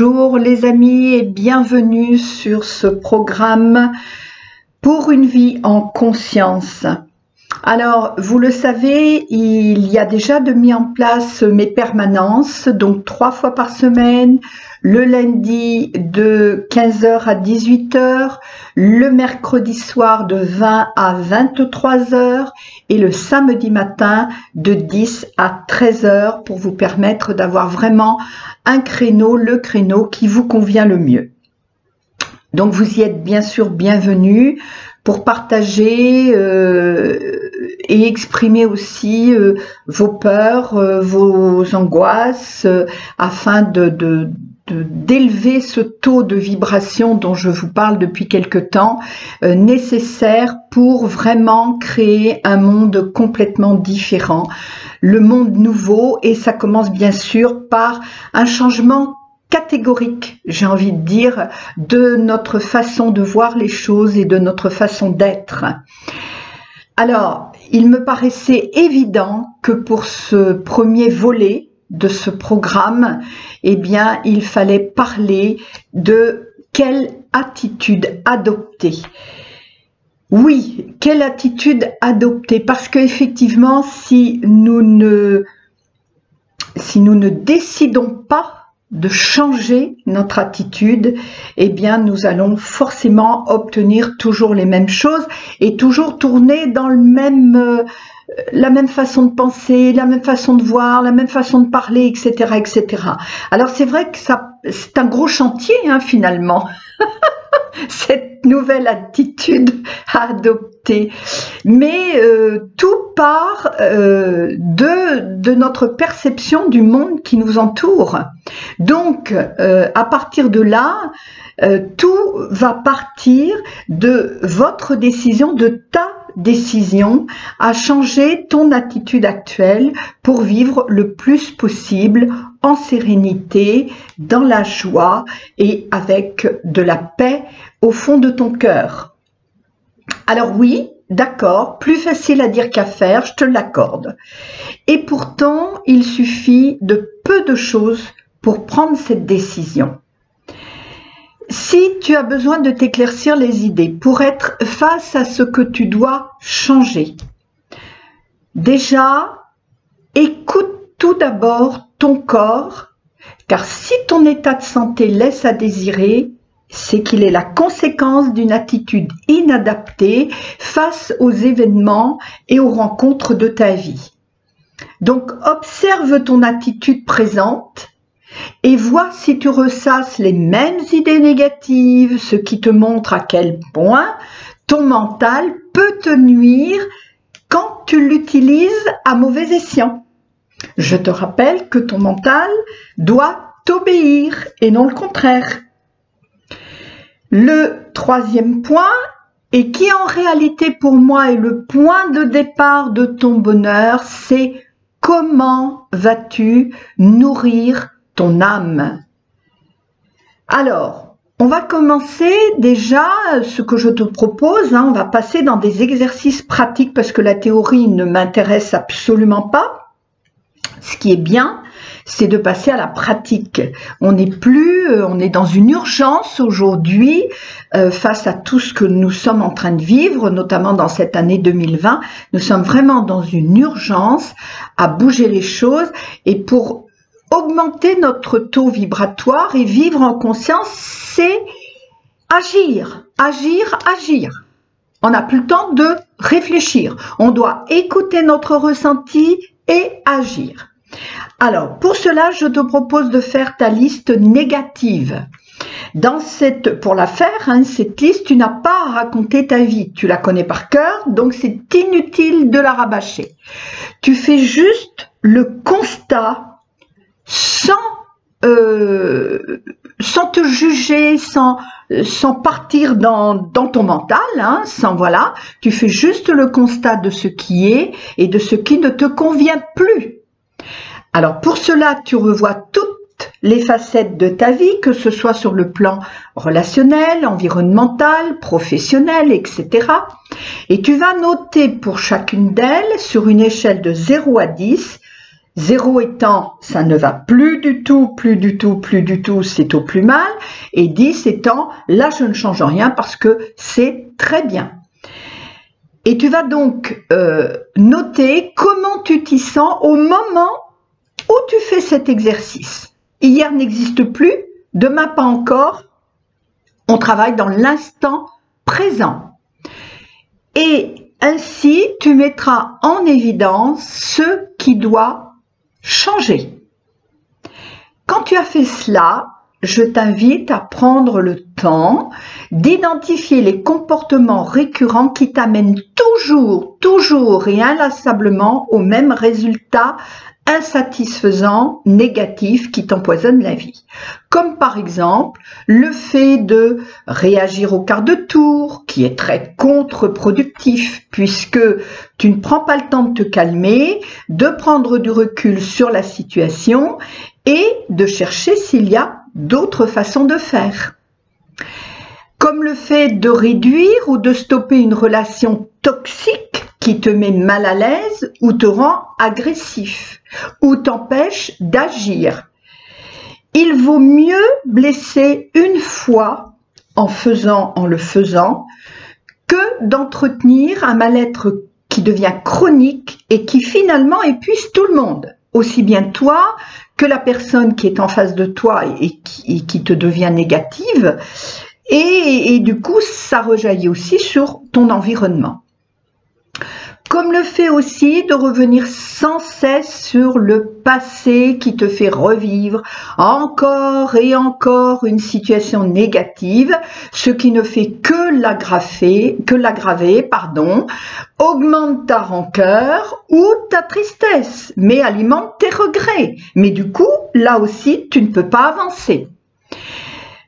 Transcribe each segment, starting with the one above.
Bonjour les amis et bienvenue sur ce programme pour une vie en conscience. Alors, vous le savez, il y a déjà de mis en place mes permanences, donc trois fois par semaine, le lundi de 15h à 18h, le mercredi soir de 20 à 23h et le samedi matin de 10 à 13h pour vous permettre d'avoir vraiment un créneau, le créneau qui vous convient le mieux. Donc vous y êtes bien sûr bienvenue pour partager euh, et exprimer aussi euh, vos peurs, euh, vos angoisses, afin de, d'élever ce taux de vibration dont je vous parle depuis quelque temps, euh, nécessaire pour vraiment créer un monde complètement différent, le monde nouveau, et ça commence bien sûr par un changement catégorique, j'ai envie de dire, de notre façon de voir les choses et de notre façon d'être. Alors, il me paraissait évident que pour ce premier volet, de ce programme, eh il fallait parler de quelle attitude adopter. Oui, quelle attitude adopter? Parce qu'effectivement, si nous ne si nous ne décidons pas de changer notre attitude, eh bien nous allons forcément obtenir toujours les mêmes choses et toujours tourner dans le même euh, la même façon de penser, la même façon de voir, la même façon de parler, etc., etc. Alors c'est vrai que ça, c'est un gros chantier hein, finalement. cette nouvelle attitude à adopter. Mais euh, tout part euh, de, de notre perception du monde qui nous entoure. Donc, euh, à partir de là, tout va partir de votre décision, de ta décision à changer ton attitude actuelle pour vivre le plus possible en sérénité, dans la joie et avec de la paix au fond de ton cœur. Alors oui, d'accord, plus facile à dire qu'à faire, je te l'accorde. Et pourtant, il suffit de peu de choses pour prendre cette décision. Si tu as besoin de t'éclaircir les idées pour être face à ce que tu dois changer, déjà, écoute tout d'abord ton corps, car si ton état de santé laisse à désirer, c'est qu'il est la conséquence d'une attitude inadaptée face aux événements et aux rencontres de ta vie. Donc observe ton attitude présente et vois si tu ressasses les mêmes idées négatives, ce qui te montre à quel point ton mental peut te nuire quand tu l'utilises à mauvais escient. Je te rappelle que ton mental doit t'obéir et non le contraire. Le troisième point, et qui en réalité pour moi est le point de départ de ton bonheur, c'est comment vas-tu nourrir ton âme Alors, on va commencer déjà ce que je te propose, hein, on va passer dans des exercices pratiques parce que la théorie ne m'intéresse absolument pas. Ce qui est bien, c'est de passer à la pratique. On n'est plus, euh, on est dans une urgence aujourd'hui euh, face à tout ce que nous sommes en train de vivre, notamment dans cette année 2020. Nous sommes vraiment dans une urgence à bouger les choses et pour augmenter notre taux vibratoire et vivre en conscience, c'est agir, agir, agir. On n'a plus le temps de réfléchir. On doit écouter notre ressenti et agir. Alors, pour cela, je te propose de faire ta liste négative. Dans cette, pour la faire, hein, cette liste, tu n'as pas à raconter ta vie. Tu la connais par cœur, donc c'est inutile de la rabâcher. Tu fais juste le constat sans, euh, te juger, sans, partir dans, dans ton mental, hein, sans voilà. Tu fais juste le constat de ce qui est et de ce qui ne te convient plus. Alors pour cela, tu revois toutes les facettes de ta vie, que ce soit sur le plan relationnel, environnemental, professionnel, etc. Et tu vas noter pour chacune d'elles, sur une échelle de 0 à 10, 0 étant ça ne va plus du tout, plus du tout, plus du tout, c'est au plus mal. Et 10 étant là je ne change rien parce que c'est très bien. Et tu vas donc euh, noter comment tu t'y sens au moment où tu fais cet exercice. Hier n'existe plus, demain pas encore. On travaille dans l'instant présent. Et ainsi, tu mettras en évidence ce qui doit changer. Quand tu as fait cela, je t'invite à prendre le temps d'identifier les comportements récurrents qui t'amènent toujours, toujours et inlassablement au même résultat insatisfaisant, négatif qui t'empoisonne la vie. Comme par exemple le fait de réagir au quart de tour, qui est très contre-productif, puisque tu ne prends pas le temps de te calmer, de prendre du recul sur la situation et de chercher s'il y a d'autres façons de faire. Comme le fait de réduire ou de stopper une relation toxique qui te met mal à l'aise ou te rend agressif ou t'empêche d'agir. Il vaut mieux blesser une fois en faisant, en le faisant, que d'entretenir un mal-être qui devient chronique et qui finalement épuise tout le monde, aussi bien toi que la personne qui est en face de toi et qui, te devient négative. et, du coup, ça rejaillit aussi sur ton environnement comme le fait aussi de revenir sans cesse sur le passé qui te fait revivre encore et encore une situation négative, ce qui ne fait que l'aggraver, que l'aggraver, pardon, augmente ta rancœur ou ta tristesse, mais alimente tes regrets. Mais du coup, là aussi, tu ne peux pas avancer.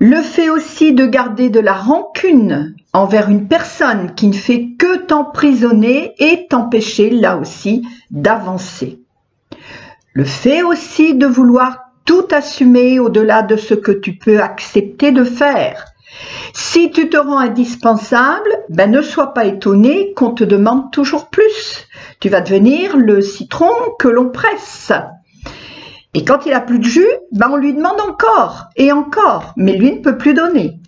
Le fait aussi de garder de la rancune envers une personne qui ne fait que t'emprisonner et t'empêcher là aussi d'avancer. Le fait aussi de vouloir tout assumer au-delà de ce que tu peux accepter de faire. Si tu te rends indispensable, ben ne sois pas étonné qu'on te demande toujours plus. Tu vas devenir le citron que l'on presse. Et quand il a plus de jus, ben on lui demande encore et encore, mais lui ne peut plus donner.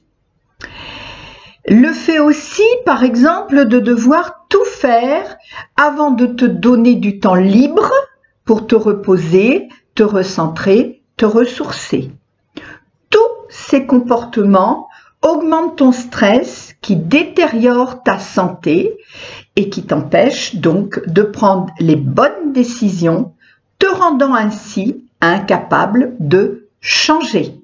Le fait aussi, par exemple, de devoir tout faire avant de te donner du temps libre pour te reposer, te recentrer, te ressourcer. Tous ces comportements augmentent ton stress qui détériore ta santé et qui t'empêche donc de prendre les bonnes décisions, te rendant ainsi incapable de changer.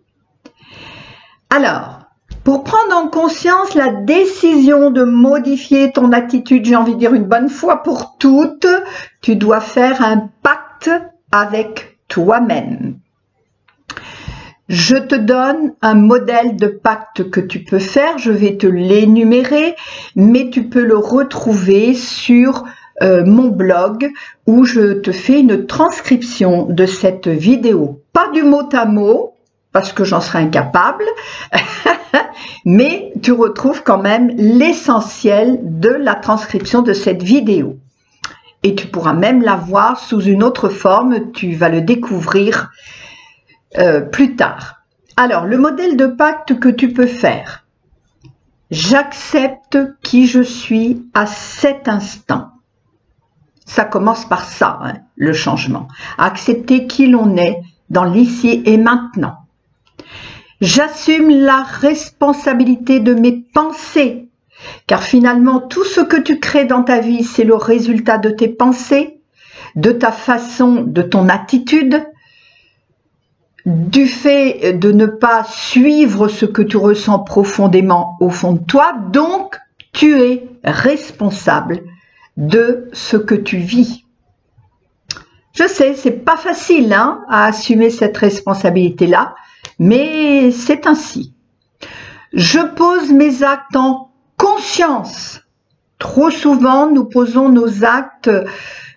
Alors, pour prendre en conscience la décision de modifier ton attitude, j'ai envie de dire une bonne fois pour toutes, tu dois faire un pacte avec toi-même. Je te donne un modèle de pacte que tu peux faire, je vais te l'énumérer, mais tu peux le retrouver sur mon blog où je te fais une transcription de cette vidéo. Pas du mot à mot, parce que j'en serais incapable, mais tu retrouves quand même l'essentiel de la transcription de cette vidéo. Et tu pourras même la voir sous une autre forme, tu vas le découvrir euh, plus tard. Alors, le modèle de pacte que tu peux faire. J'accepte qui je suis à cet instant. Ça commence par ça, hein, le changement. Accepter qui l'on est dans l'ici et maintenant. J'assume la responsabilité de mes pensées, car finalement tout ce que tu crées dans ta vie, c'est le résultat de tes pensées, de ta façon, de ton attitude, du fait de ne pas suivre ce que tu ressens profondément au fond de toi, donc tu es responsable de ce que tu vis. Je sais, c'est pas facile hein, à assumer cette responsabilité-là, mais c'est ainsi. Je pose mes actes en conscience. Trop souvent, nous posons nos actes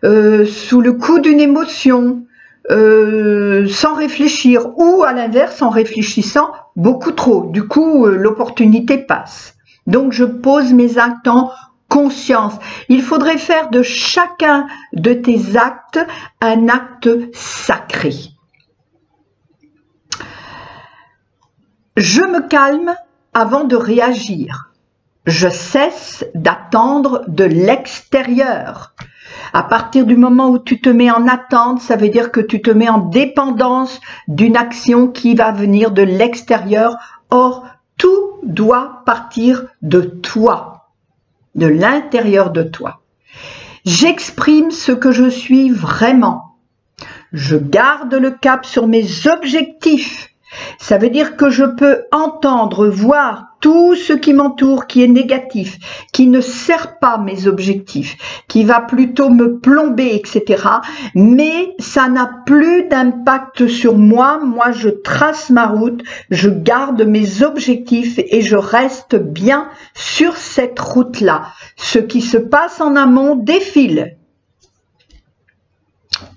euh, sous le coup d'une émotion, euh, sans réfléchir, ou à l'inverse, en réfléchissant beaucoup trop. Du coup, euh, l'opportunité passe. Donc, je pose mes actes en conscience. Il faudrait faire de chacun de tes actes un acte sacré. Je me calme avant de réagir. Je cesse d'attendre de l'extérieur. À partir du moment où tu te mets en attente, ça veut dire que tu te mets en dépendance d'une action qui va venir de l'extérieur. Or, tout doit partir de toi, de l'intérieur de toi. J'exprime ce que je suis vraiment. Je garde le cap sur mes objectifs ça veut dire que je peux entendre, voir tout ce qui m'entoure qui est négatif, qui ne sert pas mes objectifs, qui va plutôt me plomber, etc. Mais ça n'a plus d'impact sur moi. Moi, je trace ma route, je garde mes objectifs et je reste bien sur cette route-là. Ce qui se passe en amont défile.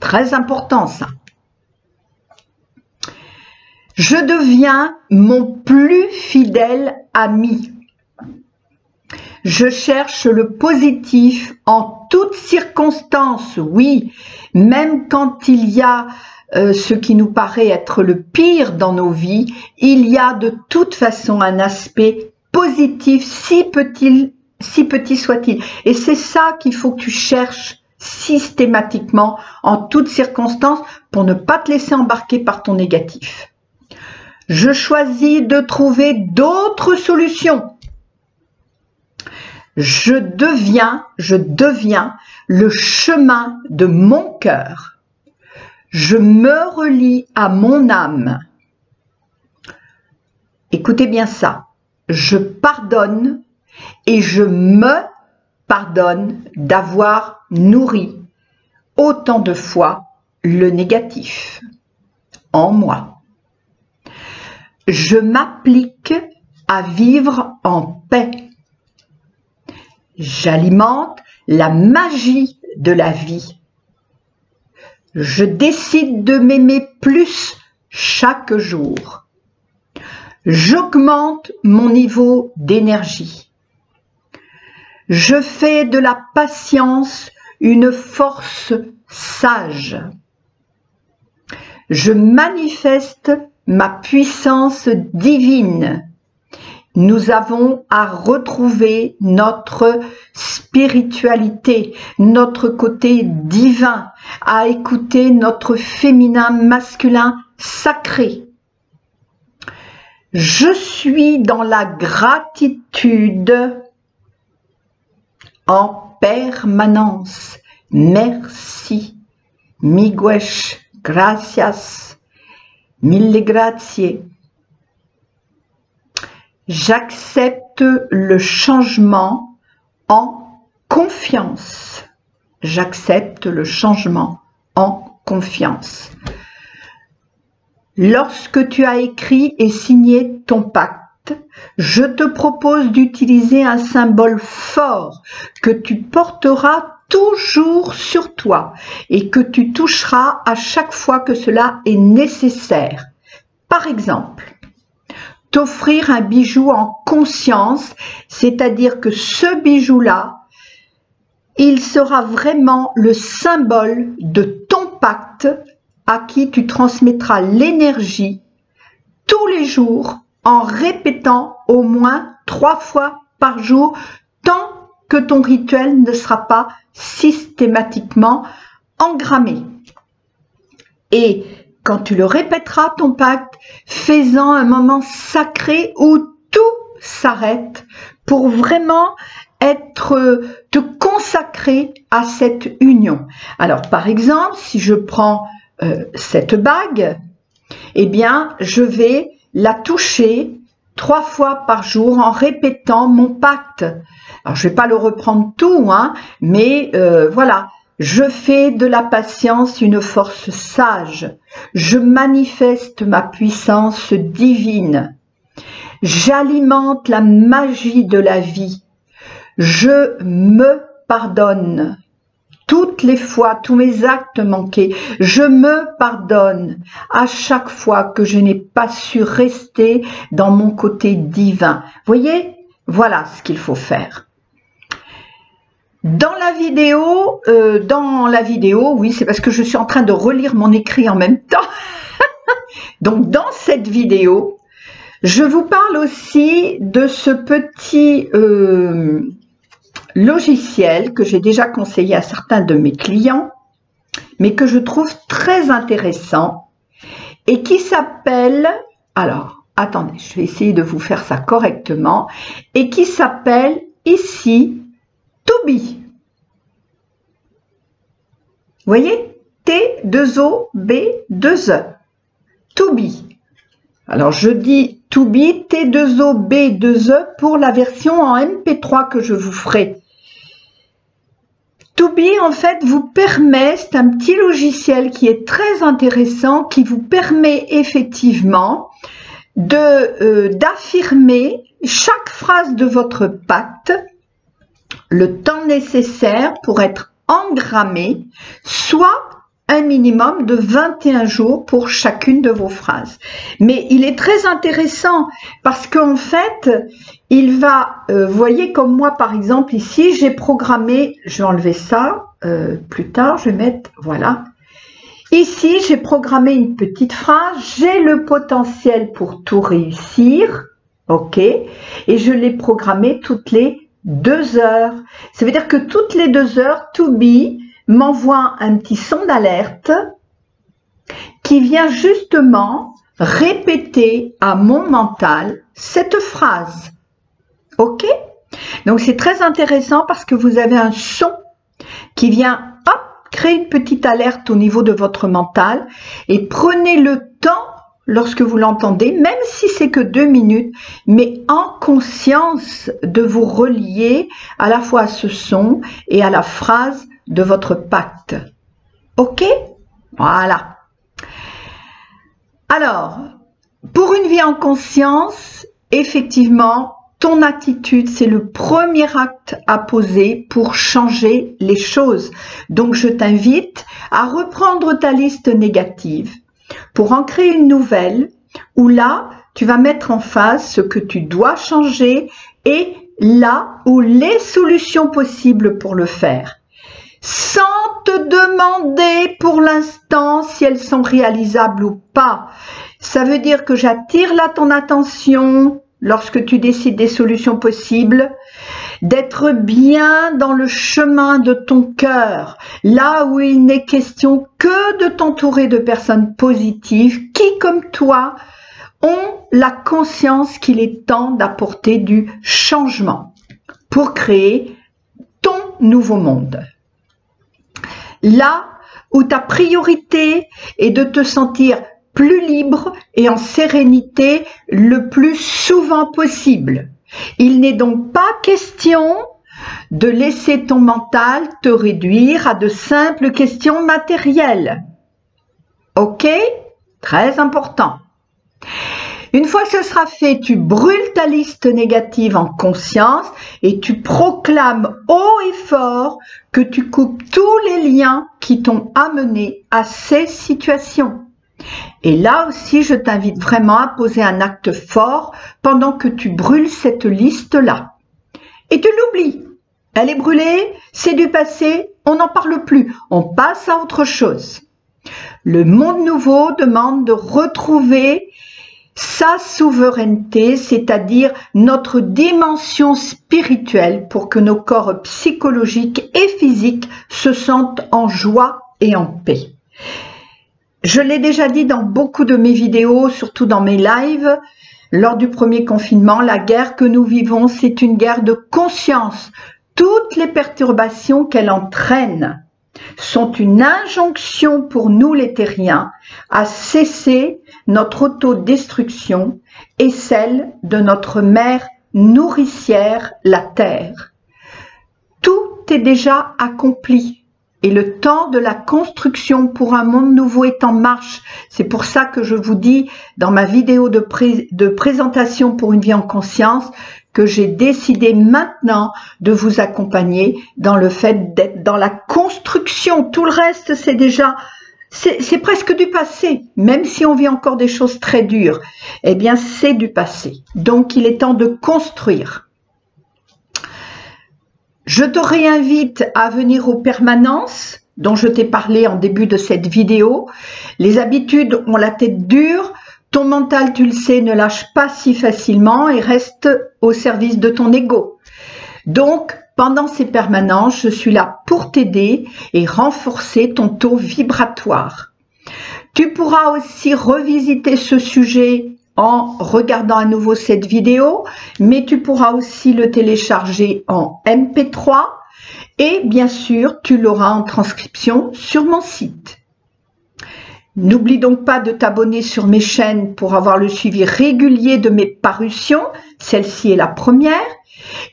Très important ça je deviens mon plus fidèle ami. Je cherche le positif en toutes circonstances, oui, même quand il y a euh, ce qui nous paraît être le pire dans nos vies, il y a de toute façon un aspect positif, si petit, si petit soit-il. Et c'est ça qu'il faut que tu cherches systématiquement en toutes circonstances pour ne pas te laisser embarquer par ton négatif je choisis de trouver d'autres solutions. Je deviens, je deviens le chemin de mon cœur. Je me relie à mon âme. Écoutez bien ça. Je pardonne et je me pardonne d'avoir nourri autant de fois le négatif en moi je m'applique à vivre en paix. J'alimente la magie de la vie. Je décide de m'aimer plus chaque jour. J'augmente mon niveau d'énergie. Je fais de la patience une force sage. Je manifeste ma puissance divine. Nous avons à retrouver notre spiritualité, notre côté divin, à écouter notre féminin masculin sacré. Je suis dans la gratitude en permanence. Merci. Miguesh, gracias. Mille grazie. J'accepte le changement en confiance. J'accepte le changement en confiance. Lorsque tu as écrit et signé ton pacte, je te propose d'utiliser un symbole fort que tu porteras toujours sur toi et que tu toucheras à chaque fois que cela est nécessaire. Par exemple, t'offrir un bijou en conscience, c'est-à-dire que ce bijou-là, il sera vraiment le symbole de ton pacte à qui tu transmettras l'énergie tous les jours en répétant au moins trois fois par jour tant que ton rituel ne sera pas systématiquement engrammé. Et quand tu le répéteras, ton pacte, fais-en un moment sacré où tout s'arrête pour vraiment être, te consacrer à cette union. Alors, par exemple, si je prends euh, cette bague, eh bien, je vais la toucher trois fois par jour en répétant mon pacte. Alors je vais pas le reprendre tout, hein, mais euh, voilà. Je fais de la patience une force sage. Je manifeste ma puissance divine. J'alimente la magie de la vie. Je me pardonne toutes les fois, tous mes actes manqués. Je me pardonne à chaque fois que je n'ai pas su rester dans mon côté divin. Voyez, voilà ce qu'il faut faire. Dans la vidéo, euh, dans la vidéo, oui, c'est parce que je suis en train de relire mon écrit en même temps. Donc, dans cette vidéo, je vous parle aussi de ce petit euh, logiciel que j'ai déjà conseillé à certains de mes clients, mais que je trouve très intéressant et qui s'appelle, alors, attendez, je vais essayer de vous faire ça correctement, et qui s'appelle ici To Be. Vous voyez? T2O B2E. To Be. Alors je dis To Be T2O B2E pour la version en MP3 que je vous ferai. To Be en fait vous permet, c'est un petit logiciel qui est très intéressant, qui vous permet effectivement de euh, d'affirmer chaque phrase de votre pacte le temps nécessaire pour être engrammé, soit un minimum de 21 jours pour chacune de vos phrases. Mais il est très intéressant parce qu'en fait, il va, euh, voyez comme moi par exemple ici, j'ai programmé, je vais enlever ça euh, plus tard, je vais mettre, voilà. Ici, j'ai programmé une petite phrase, j'ai le potentiel pour tout réussir, ok, et je l'ai programmé toutes les deux heures. Ça veut dire que toutes les deux heures, to be m'envoie un petit son d'alerte qui vient justement répéter à mon mental cette phrase. OK? Donc c'est très intéressant parce que vous avez un son qui vient hop, créer une petite alerte au niveau de votre mental et prenez le temps lorsque vous l'entendez, même si c'est que deux minutes, mais en conscience de vous relier à la fois à ce son et à la phrase de votre pacte. OK? Voilà. Alors, pour une vie en conscience, effectivement, ton attitude, c'est le premier acte à poser pour changer les choses. Donc, je t'invite à reprendre ta liste négative pour en créer une nouvelle où là, tu vas mettre en face ce que tu dois changer et là où les solutions possibles pour le faire sans te demander pour l'instant si elles sont réalisables ou pas. Ça veut dire que j'attire là ton attention lorsque tu décides des solutions possibles, d'être bien dans le chemin de ton cœur, là où il n'est question que de t'entourer de personnes positives qui, comme toi, ont la conscience qu'il est temps d'apporter du changement pour créer ton nouveau monde. Là où ta priorité est de te sentir plus libre et en sérénité le plus souvent possible. Il n'est donc pas question de laisser ton mental te réduire à de simples questions matérielles. Ok? Très important. Une fois ce sera fait, tu brûles ta liste négative en conscience et tu proclames haut et fort que tu coupes tous les liens qui t'ont amené à ces situations. Et là aussi, je t'invite vraiment à poser un acte fort pendant que tu brûles cette liste-là. Et tu l'oublies. Elle est brûlée, c'est du passé, on n'en parle plus, on passe à autre chose. Le monde nouveau demande de retrouver sa souveraineté, c'est-à-dire notre dimension spirituelle pour que nos corps psychologiques et physiques se sentent en joie et en paix. Je l'ai déjà dit dans beaucoup de mes vidéos, surtout dans mes lives, lors du premier confinement, la guerre que nous vivons, c'est une guerre de conscience. Toutes les perturbations qu'elle entraîne sont une injonction pour nous les terriens à cesser notre autodestruction et celle de notre mère nourricière, la terre. Tout est déjà accompli et le temps de la construction pour un monde nouveau est en marche. C'est pour ça que je vous dis dans ma vidéo de, présentation pour une vie en conscience que j'ai décidé maintenant de vous accompagner dans le fait d'être dans la construction. Tout le reste, c'est déjà, c'est presque du passé, même si on vit encore des choses très dures. Eh bien, c'est du passé. Donc, il est temps de construire. Je te réinvite à venir aux permanences dont je t'ai parlé en début de cette vidéo. Les habitudes ont la tête dure, ton mental, tu le sais, ne lâche pas si facilement et reste au service de ton ego. Donc, pendant ces permanences, je suis là pour t'aider et renforcer ton taux vibratoire. Tu pourras aussi revisiter ce sujet en regardant à nouveau cette vidéo, mais tu pourras aussi le télécharger en MP3 et bien sûr, tu l'auras en transcription sur mon site. N'oublie donc pas de t'abonner sur mes chaînes pour avoir le suivi régulier de mes parutions. Celle-ci est la première.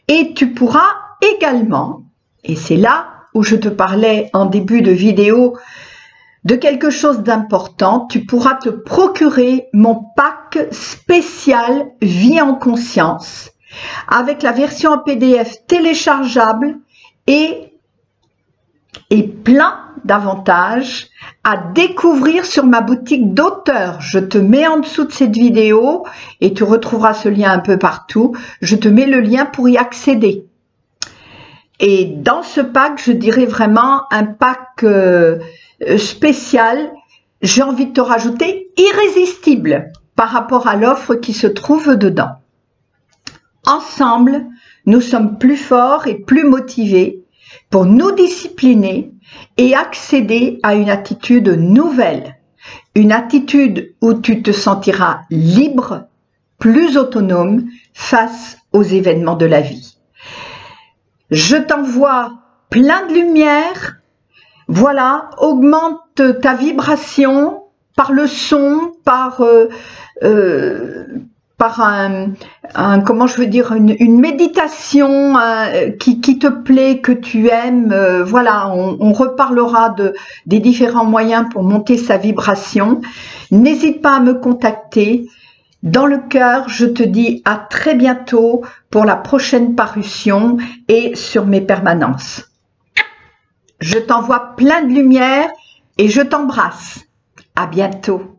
Et tu pourras également, et c'est là où je te parlais en début de vidéo de quelque chose d'important, tu pourras te procurer mon pack spécial Vie en conscience avec la version en PDF téléchargeable et, plein d'avantages à découvrir sur ma boutique d'auteur. Je te mets en dessous de cette vidéo et tu retrouveras ce lien un peu partout. Je te mets le lien pour y accéder. Et dans ce pack, je dirais vraiment un pack euh, spécial, j'ai envie de te rajouter irrésistible par rapport à l'offre qui se trouve dedans. Ensemble, nous sommes plus forts et plus motivés pour nous discipliner et accéder à une attitude nouvelle, une attitude où tu te sentiras libre, plus autonome face aux événements de la vie. Je t'envoie plein de lumière. Voilà, augmente ta vibration par le son, par, euh, euh, par un, comment je veux dire, une, méditation euh, qui, te plaît, que tu aimes. voilà, on, reparlera de, des différents moyens pour monter sa vibration. N'hésite pas à me contacter. Dans le cœur, je te dis à très bientôt pour la prochaine parution et sur mes permanences. Je t'envoie plein de lumière et je t'embrasse. À bientôt.